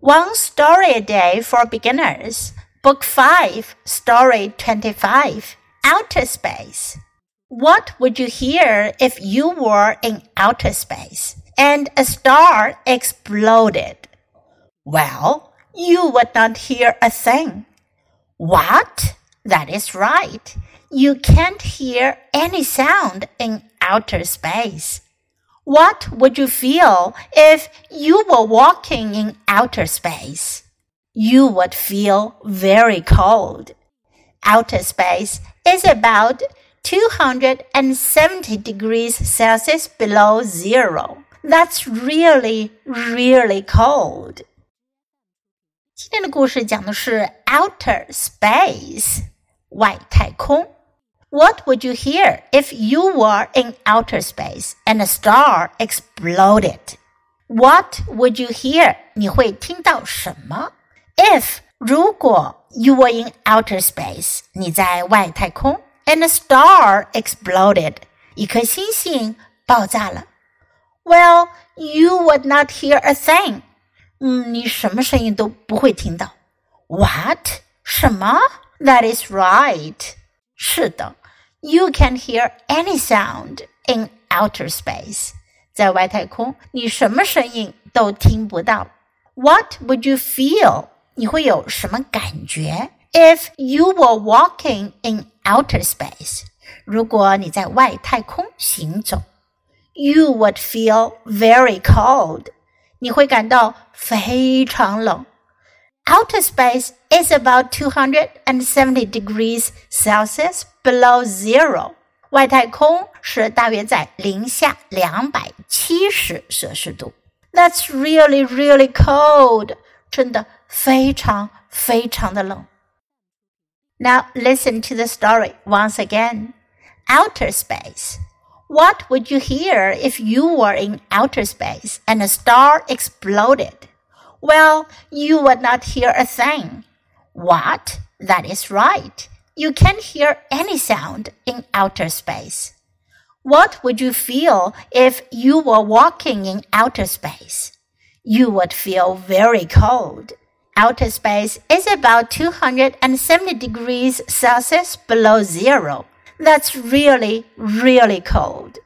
One Story a Day for Beginners, Book 5, Story 25, Outer Space. What would you hear if you were in outer space and a star exploded? Well, you would not hear a thing. What? That is right. You can't hear any sound in outer space. What would you feel if you were walking in outer space? You would feel very cold. Outer space is about 270 degrees Celsius below zero. That's really, really cold. 今天的故事讲的是 outer space，外太空。 what would you hear if you were in outer space and a star exploded? What would you hear? 你会听到什么？If 如果 you were in outer space，你在外太空，and a star exploded，一颗星星爆炸了。Well, you would not hear a thing. 嗯，你什么声音都不会听到。What? 什么？That is right. 是的，you can hear any sound in outer space。在外太空，你什么声音都听不到。What would you feel？你会有什么感觉？If you were walking in outer space，如果你在外太空行走，you would feel very cold。你会感到非常冷。 Outer space is about 270 degrees Celsius below zero. 外太空是大约在零下两百七十摄氏度。That's really, really cold. 真的非常非常的冷。Now listen to the story once again. Outer space. What would you hear if you were in outer space and a star exploded? Well, you would not hear a thing. What? That is right. You can't hear any sound in outer space. What would you feel if you were walking in outer space? You would feel very cold. Outer space is about 270 degrees Celsius below zero. That's really, really cold.